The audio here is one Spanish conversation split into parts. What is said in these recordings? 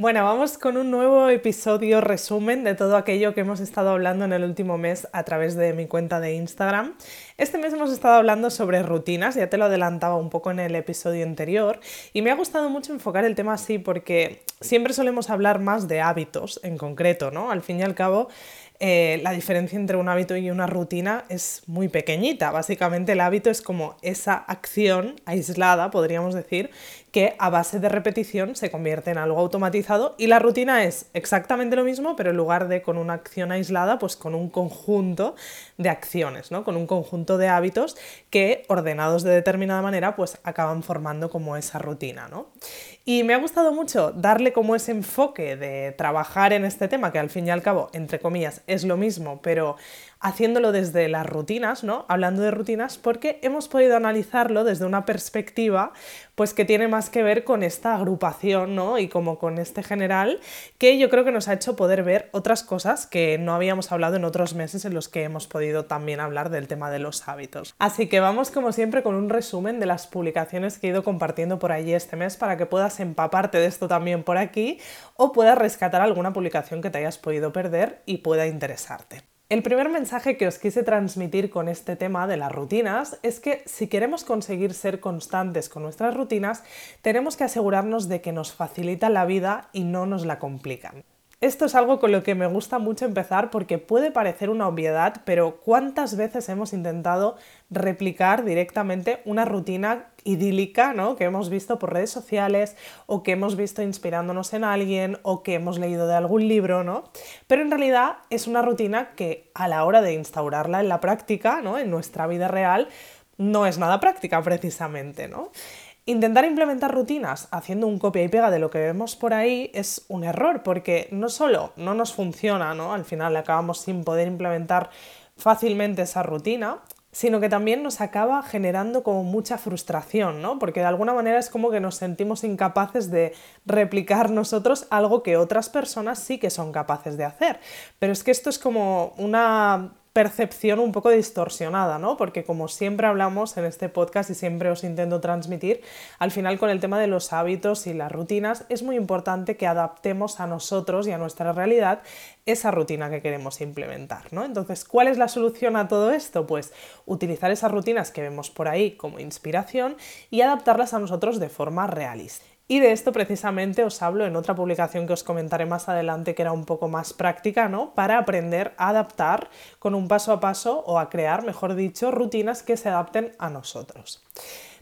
Bueno, vamos con un nuevo episodio resumen de todo aquello que hemos estado hablando en el último mes a través de mi cuenta de Instagram. Este mes hemos estado hablando sobre rutinas, ya te lo adelantaba un poco en el episodio anterior, y me ha gustado mucho enfocar el tema así porque siempre solemos hablar más de hábitos en concreto, ¿no? Al fin y al cabo, eh, la diferencia entre un hábito y una rutina es muy pequeñita. Básicamente el hábito es como esa acción aislada, podríamos decir, que a base de repetición se convierte en algo automatizado y la rutina es exactamente lo mismo, pero en lugar de con una acción aislada, pues con un conjunto de acciones, ¿no? con un conjunto de hábitos que ordenados de determinada manera pues acaban formando como esa rutina. ¿no? Y me ha gustado mucho darle como ese enfoque de trabajar en este tema, que al fin y al cabo, entre comillas, es lo mismo, pero haciéndolo desde las rutinas, ¿no? Hablando de rutinas, porque hemos podido analizarlo desde una perspectiva pues que tiene más que ver con esta agrupación, ¿no? Y como con este general, que yo creo que nos ha hecho poder ver otras cosas que no habíamos hablado en otros meses en los que hemos podido también hablar del tema de los hábitos. Así que vamos como siempre con un resumen de las publicaciones que he ido compartiendo por allí este mes para que puedas empaparte de esto también por aquí o puedas rescatar alguna publicación que te hayas podido perder y pueda interesarte. El primer mensaje que os quise transmitir con este tema de las rutinas es que si queremos conseguir ser constantes con nuestras rutinas, tenemos que asegurarnos de que nos facilitan la vida y no nos la complican. Esto es algo con lo que me gusta mucho empezar porque puede parecer una obviedad, pero ¿cuántas veces hemos intentado replicar directamente una rutina idílica ¿no? que hemos visto por redes sociales o que hemos visto inspirándonos en alguien o que hemos leído de algún libro, ¿no? Pero en realidad es una rutina que a la hora de instaurarla en la práctica, ¿no? en nuestra vida real, no es nada práctica precisamente, ¿no? Intentar implementar rutinas haciendo un copia y pega de lo que vemos por ahí es un error, porque no solo no nos funciona, ¿no? Al final acabamos sin poder implementar fácilmente esa rutina, sino que también nos acaba generando como mucha frustración, ¿no? Porque de alguna manera es como que nos sentimos incapaces de replicar nosotros algo que otras personas sí que son capaces de hacer. Pero es que esto es como una percepción un poco distorsionada, ¿no? Porque como siempre hablamos en este podcast y siempre os intento transmitir, al final con el tema de los hábitos y las rutinas es muy importante que adaptemos a nosotros y a nuestra realidad esa rutina que queremos implementar, ¿no? Entonces, ¿cuál es la solución a todo esto? Pues utilizar esas rutinas que vemos por ahí como inspiración y adaptarlas a nosotros de forma realista. Y de esto precisamente os hablo en otra publicación que os comentaré más adelante que era un poco más práctica, ¿no? Para aprender a adaptar con un paso a paso o a crear, mejor dicho, rutinas que se adapten a nosotros.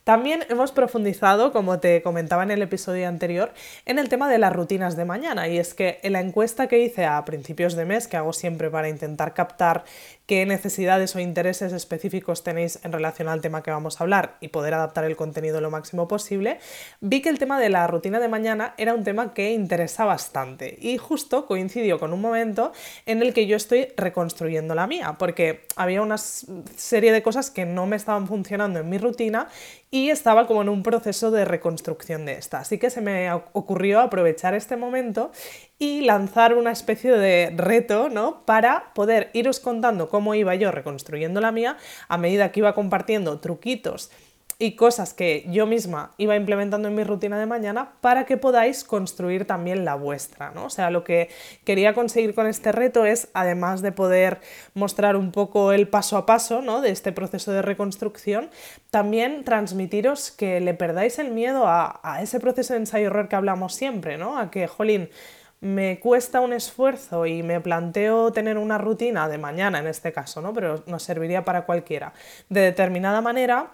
También hemos profundizado, como te comentaba en el episodio anterior, en el tema de las rutinas de mañana. Y es que en la encuesta que hice a principios de mes, que hago siempre para intentar captar qué necesidades o intereses específicos tenéis en relación al tema que vamos a hablar y poder adaptar el contenido lo máximo posible, vi que el tema de la rutina de mañana era un tema que interesa bastante y justo coincidió con un momento en el que yo estoy reconstruyendo la mía, porque había una serie de cosas que no me estaban funcionando en mi rutina y estaba como en un proceso de reconstrucción de esta. Así que se me ocurrió aprovechar este momento y lanzar una especie de reto, ¿no? Para poder iros contando cómo iba yo reconstruyendo la mía a medida que iba compartiendo truquitos y cosas que yo misma iba implementando en mi rutina de mañana para que podáis construir también la vuestra, ¿no? O sea, lo que quería conseguir con este reto es, además de poder mostrar un poco el paso a paso, ¿no? De este proceso de reconstrucción, también transmitiros que le perdáis el miedo a, a ese proceso de ensayo-error que hablamos siempre, ¿no? A que, jolín, me cuesta un esfuerzo y me planteo tener una rutina de mañana en este caso, ¿no? Pero nos serviría para cualquiera, de determinada manera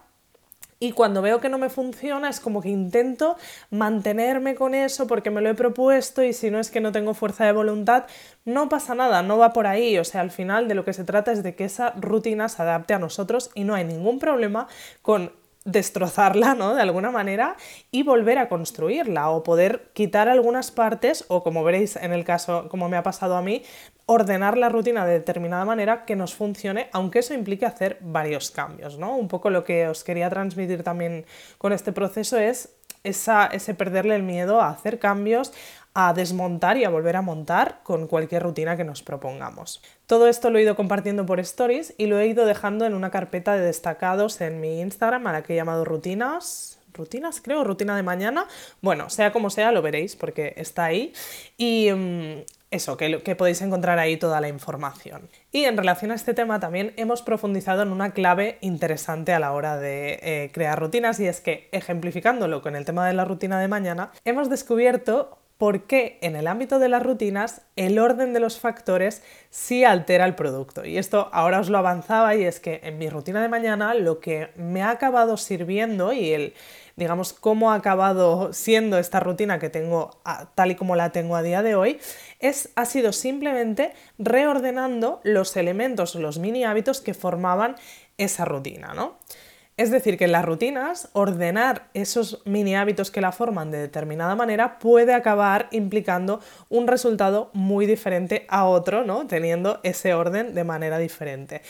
Y cuando veo que no me funciona es como que intento mantenerme con eso porque me lo he propuesto y si no es que no tengo fuerza de voluntad, no pasa nada, no va por ahí. O sea, al final de lo que se trata es de que esa rutina se adapte a nosotros y no hay ningún problema con destrozarla, ¿no? De alguna manera y volver a construirla o poder quitar algunas partes o como veréis en el caso como me ha pasado a mí, ordenar la rutina de determinada manera que nos funcione, aunque eso implique hacer varios cambios, ¿no? Un poco lo que os quería transmitir también con este proceso es esa, ese perderle el miedo a hacer cambios, a desmontar y a volver a montar con cualquier rutina que nos propongamos. Todo esto lo he ido compartiendo por stories y lo he ido dejando en una carpeta de destacados en mi Instagram a la que he llamado rutinas. Rutinas, creo, rutina de mañana. Bueno, sea como sea, lo veréis porque está ahí. Y mm, eso, que, podéis encontrar ahí toda la información. Y en relación a este tema también hemos profundizado en una clave interesante a la hora de eh, crear rutinas y es que, ejemplificándolo con el tema de la rutina de mañana, hemos descubierto por qué en el ámbito de las rutinas el orden de los factores sí altera el producto. Y esto ahora os lo avanzaba y es que en mi rutina de mañana lo que me ha acabado sirviendo y el, digamos, cómo ha acabado siendo esta rutina que tengo tal y como la tengo a día de hoy, es, ha sido simplemente reordenando los elementos, los mini hábitos que formaban esa rutina, ¿no? Es decir, que en las rutinas, ordenar esos mini hábitos que la forman de determinada manera puede acabar implicando un resultado muy diferente a otro, ¿no? Teniendo ese orden de manera diferente.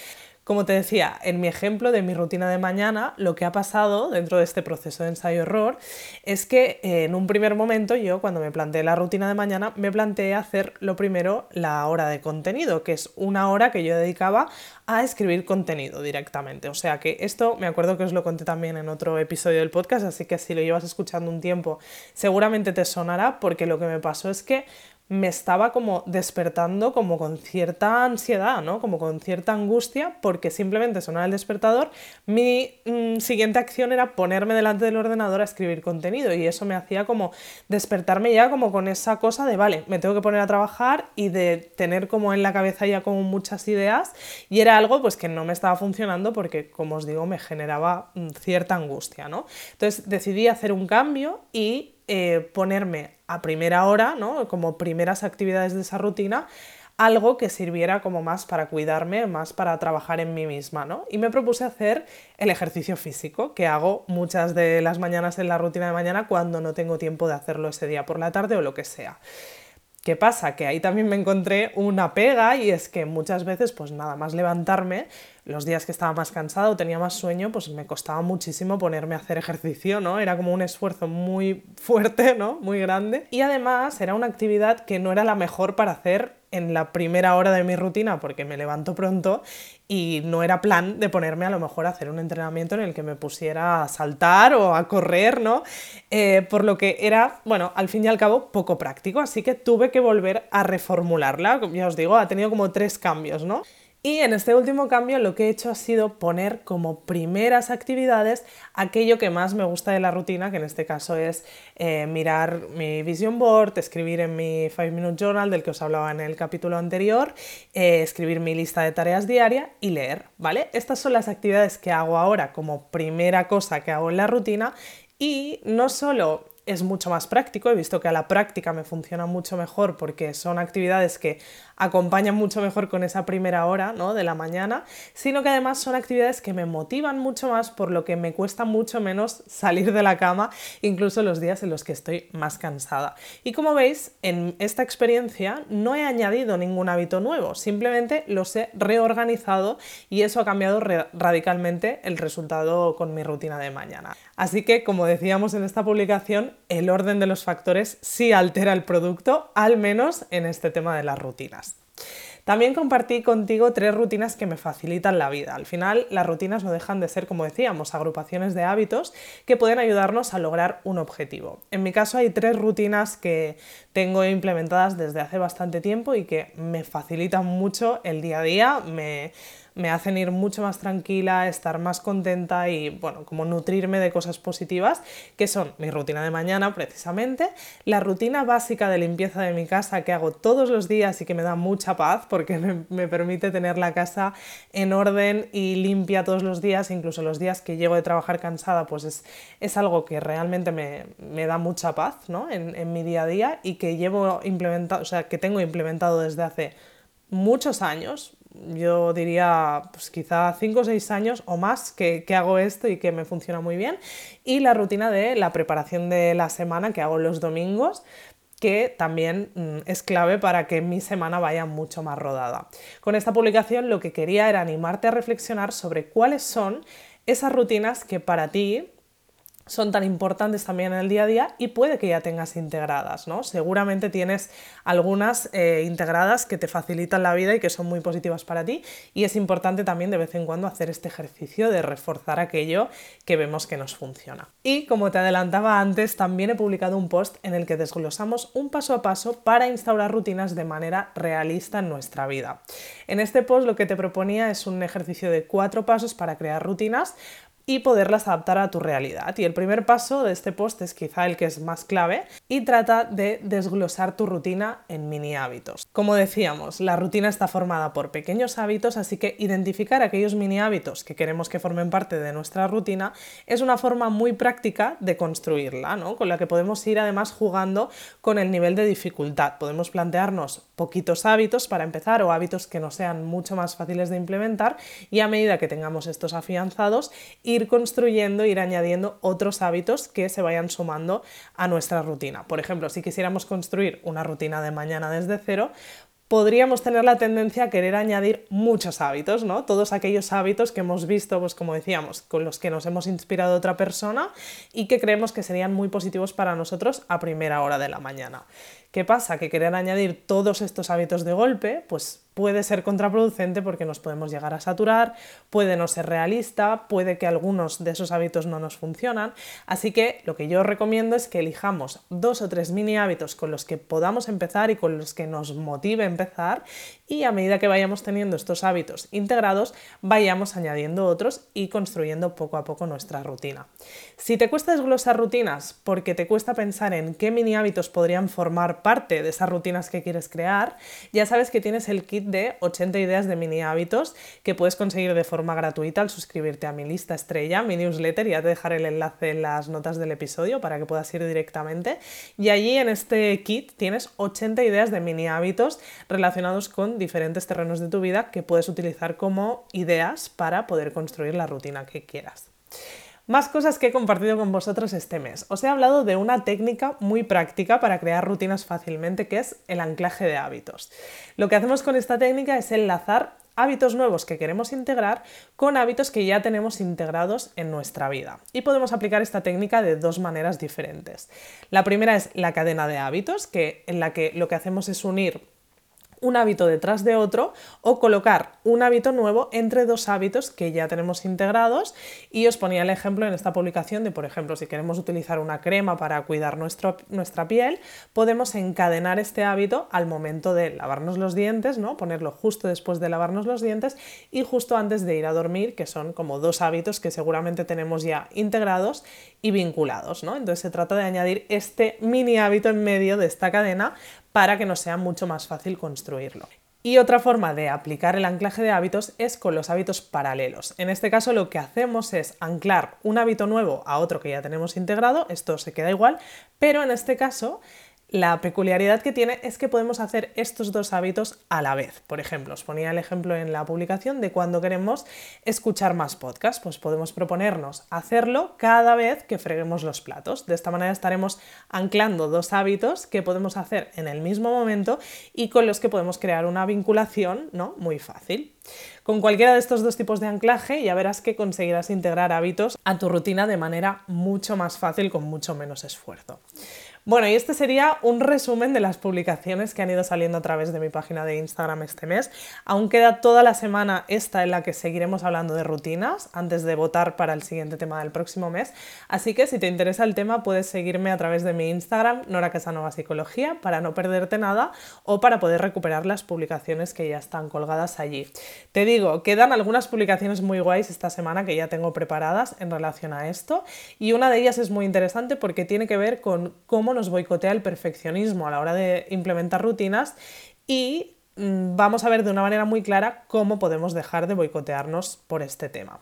Como te decía, en mi ejemplo de mi rutina de mañana, lo que ha pasado dentro de este proceso de ensayo-error es que eh, en un primer momento yo cuando me planteé la rutina de mañana me planteé hacer lo primero la hora de contenido, que es una hora que yo dedicaba a escribir contenido directamente. O sea que esto me acuerdo que os lo conté también en otro episodio del podcast, así que si lo llevas escuchando un tiempo seguramente te sonará porque lo que me pasó es que me estaba como despertando como con cierta ansiedad, ¿no? Como con cierta angustia porque simplemente sonaba el despertador. Mi mm, siguiente acción era ponerme delante del ordenador a escribir contenido y eso me hacía como despertarme ya como con esa cosa de, vale, me tengo que poner a trabajar y de tener como en la cabeza ya como muchas ideas y era algo pues que no me estaba funcionando porque, como os digo, me generaba mm, cierta angustia, ¿no? Entonces decidí hacer un cambio y eh, ponerme a primera hora, ¿no? como primeras actividades de esa rutina, algo que sirviera como más para cuidarme, más para trabajar en mí misma, ¿no? Y me propuse hacer el ejercicio físico, que hago muchas de las mañanas en la rutina de mañana cuando no tengo tiempo de hacerlo ese día por la tarde o lo que sea. ¿Qué pasa? Que ahí también me encontré una pega y es que muchas veces, pues nada más levantarme, los días que estaba más cansado, tenía más sueño, pues me costaba muchísimo ponerme a hacer ejercicio, ¿no? Era como un esfuerzo muy fuerte, ¿no? Muy grande. Y además era una actividad que no era la mejor para hacer en la primera hora de mi rutina porque me levanto pronto y no era plan de ponerme a lo mejor a hacer un entrenamiento en el que me pusiera a saltar o a correr, ¿no? Eh, por lo que era, bueno, al fin y al cabo poco práctico, así que tuve que volver a reformularla, ya os digo, ha tenido como tres cambios, ¿no? Y en este último cambio lo que he hecho ha sido poner como primeras actividades aquello que más me gusta de la rutina, que en este caso es eh, mirar mi vision board, escribir en mi 5 Minute Journal del que os hablaba en el capítulo anterior, eh, escribir mi lista de tareas diaria y leer, ¿vale? Estas son las actividades que hago ahora como primera cosa que hago en la rutina y no solo es mucho más práctico, he visto que a la práctica me funciona mucho mejor porque son actividades que acompañan mucho mejor con esa primera hora ¿no? de la mañana, sino que además son actividades que me motivan mucho más, por lo que me cuesta mucho menos salir de la cama, incluso los días en los que estoy más cansada. Y como veis, en esta experiencia no he añadido ningún hábito nuevo, simplemente los he reorganizado y eso ha cambiado radicalmente el resultado con mi rutina de mañana. Así que, como decíamos en esta publicación, el orden de los factores sí altera el producto, al menos en este tema de las rutinas. También compartí contigo tres rutinas que me facilitan la vida. Al final, las rutinas no dejan de ser, como decíamos, agrupaciones de hábitos que pueden ayudarnos a lograr un objetivo. En mi caso hay tres rutinas que tengo implementadas desde hace bastante tiempo y que me facilitan mucho el día a día, me hacen ir mucho más tranquila, estar más contenta y, bueno, como nutrirme de cosas positivas, que son mi rutina de mañana precisamente, la rutina básica de limpieza de mi casa que hago todos los días y que me da mucha paz porque me, permite tener la casa en orden y limpia todos los días, incluso los días que llego de trabajar cansada, pues es, es algo que realmente me, me da mucha paz ¿no? en, en mi día a día y que llevo implementado, o sea, que tengo implementado desde hace muchos años, yo diría pues quizá 5 o 6 años o más que, que, hago esto y que me funciona muy bien. Y la rutina de la preparación de la semana que hago los domingos, que también mm, es clave para que mi semana vaya mucho más rodada. Con esta publicación lo que quería era animarte a reflexionar sobre cuáles son esas rutinas que para ti son tan importantes también en el día a día y puede que ya tengas integradas, ¿no? Seguramente tienes algunas eh, integradas que te facilitan la vida y que son muy positivas para ti y es importante también de vez en cuando hacer este ejercicio de reforzar aquello que vemos que nos funciona. Y como te adelantaba antes, también he publicado un post en el que desglosamos un paso a paso para instaurar rutinas de manera realista en nuestra vida. En este post lo que te proponía es un ejercicio de cuatro pasos para crear rutinas y poderlas adaptar a tu realidad. Y el primer paso de este post es quizá el que es más clave y trata de desglosar tu rutina en mini hábitos. Como decíamos, la rutina está formada por pequeños hábitos, así que identificar aquellos mini hábitos que queremos que formen parte de nuestra rutina es una forma muy práctica de construirla, ¿no? con la que podemos ir además jugando con el nivel de dificultad. Podemos plantearnos poquitos hábitos para empezar o hábitos que no sean mucho más fáciles de implementar y a medida que tengamos estos afianzados, construyendo, ir añadiendo otros hábitos que se vayan sumando a nuestra rutina. Por ejemplo, si quisiéramos construir una rutina de mañana desde cero, podríamos tener la tendencia a querer añadir muchos hábitos, ¿no? Todos aquellos hábitos que hemos visto, pues como decíamos, con los que nos hemos inspirado otra persona y que creemos que serían muy positivos para nosotros a primera hora de la mañana. ¿Qué pasa? Que querer añadir todos estos hábitos de golpe, pues puede ser contraproducente porque nos podemos llegar a saturar, puede no ser realista, puede que algunos de esos hábitos no nos funcionan. Así que lo que yo recomiendo es que elijamos dos o tres mini hábitos con los que podamos empezar y con los que nos motive empezar y a medida que vayamos teniendo estos hábitos integrados, vayamos añadiendo otros y construyendo poco a poco nuestra rutina. Si te cuesta desglosar rutinas porque te cuesta pensar en qué mini hábitos podrían formar parte de esas rutinas que quieres crear, ya sabes que tienes el kit de 80 ideas de mini hábitos que puedes conseguir de forma gratuita al suscribirte a mi lista estrella, mi newsletter, ya te dejaré el enlace en las notas del episodio para que puedas ir directamente. Y allí en este kit tienes 80 ideas de mini hábitos relacionados con diferentes terrenos de tu vida que puedes utilizar como ideas para poder construir la rutina que quieras. Más cosas que he compartido con vosotros este mes. Os he hablado de una técnica muy práctica para crear rutinas fácilmente, que es el anclaje de hábitos. Lo que hacemos con esta técnica es enlazar hábitos nuevos que queremos integrar con hábitos que ya tenemos integrados en nuestra vida. Y podemos aplicar esta técnica de dos maneras diferentes. La primera es la cadena de hábitos, que, en la que lo que hacemos es unir un hábito detrás de otro o colocar un hábito nuevo entre dos hábitos que ya tenemos integrados y os ponía el ejemplo en esta publicación de, por ejemplo, si queremos utilizar una crema para cuidar nuestra piel, podemos encadenar este hábito al momento de lavarnos los dientes, ¿no? ponerlo justo después de lavarnos los dientes y justo antes de ir a dormir, que son como dos hábitos que seguramente tenemos ya integrados y vinculados. ¿no? Entonces se trata de añadir este mini hábito en medio de esta cadena para que nos sea mucho más fácil construirlo. Y otra forma de aplicar el anclaje de hábitos es con los hábitos paralelos. En este caso lo que hacemos es anclar un hábito nuevo a otro que ya tenemos integrado, esto se queda igual, pero en este caso la peculiaridad que tiene es que podemos hacer estos dos hábitos a la vez. Por ejemplo, os ponía el ejemplo en la publicación de cuando queremos escuchar más podcasts, pues podemos proponernos hacerlo cada vez que freguemos los platos. De esta manera estaremos anclando dos hábitos que podemos hacer en el mismo momento y con los que podemos crear una vinculación ¿no? muy fácil. Con cualquiera de estos dos tipos de anclaje ya verás que conseguirás integrar hábitos a tu rutina de manera mucho más fácil con mucho menos esfuerzo. Bueno, y este sería un resumen de las publicaciones que han ido saliendo a través de mi página de Instagram este mes. Aún queda toda la semana esta en la que seguiremos hablando de rutinas antes de votar para el siguiente tema del próximo mes. Así que si te interesa el tema puedes seguirme a través de mi Instagram, Nora Casanova Psicología, para no perderte nada o para poder recuperar las publicaciones que ya están colgadas allí. Te digo, quedan algunas publicaciones muy guays esta semana que ya tengo preparadas en relación a esto y una de ellas es muy interesante porque tiene que ver con cómo nos boicotea el perfeccionismo a la hora de implementar rutinas y mm, vamos a ver de una manera muy clara cómo podemos dejar de boicotearnos por este tema.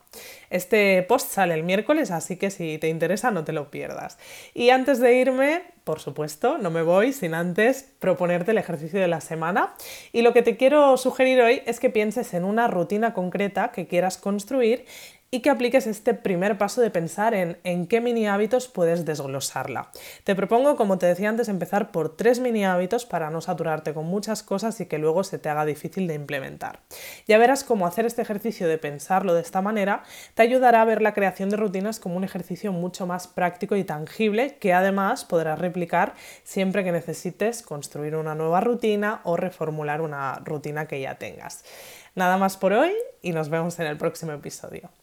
Este post sale el miércoles, así que si te interesa no te lo pierdas. Y antes de irme, por supuesto, no me voy sin antes proponerte el ejercicio de la semana. Y lo que te quiero sugerir hoy es que pienses en una rutina concreta que quieras construir y que apliques este primer paso de pensar en en qué mini hábitos puedes desglosarla. Te propongo, como te decía antes, empezar por tres mini hábitos para no saturarte con muchas cosas y que luego se te haga difícil de implementar. Ya verás cómo hacer este ejercicio de pensarlo de esta manera te ayudará a ver la creación de rutinas como un ejercicio mucho más práctico y tangible que además podrás replicar siempre que necesites construir una nueva rutina o reformular una rutina que ya tengas. Nada más por hoy y nos vemos en el próximo episodio.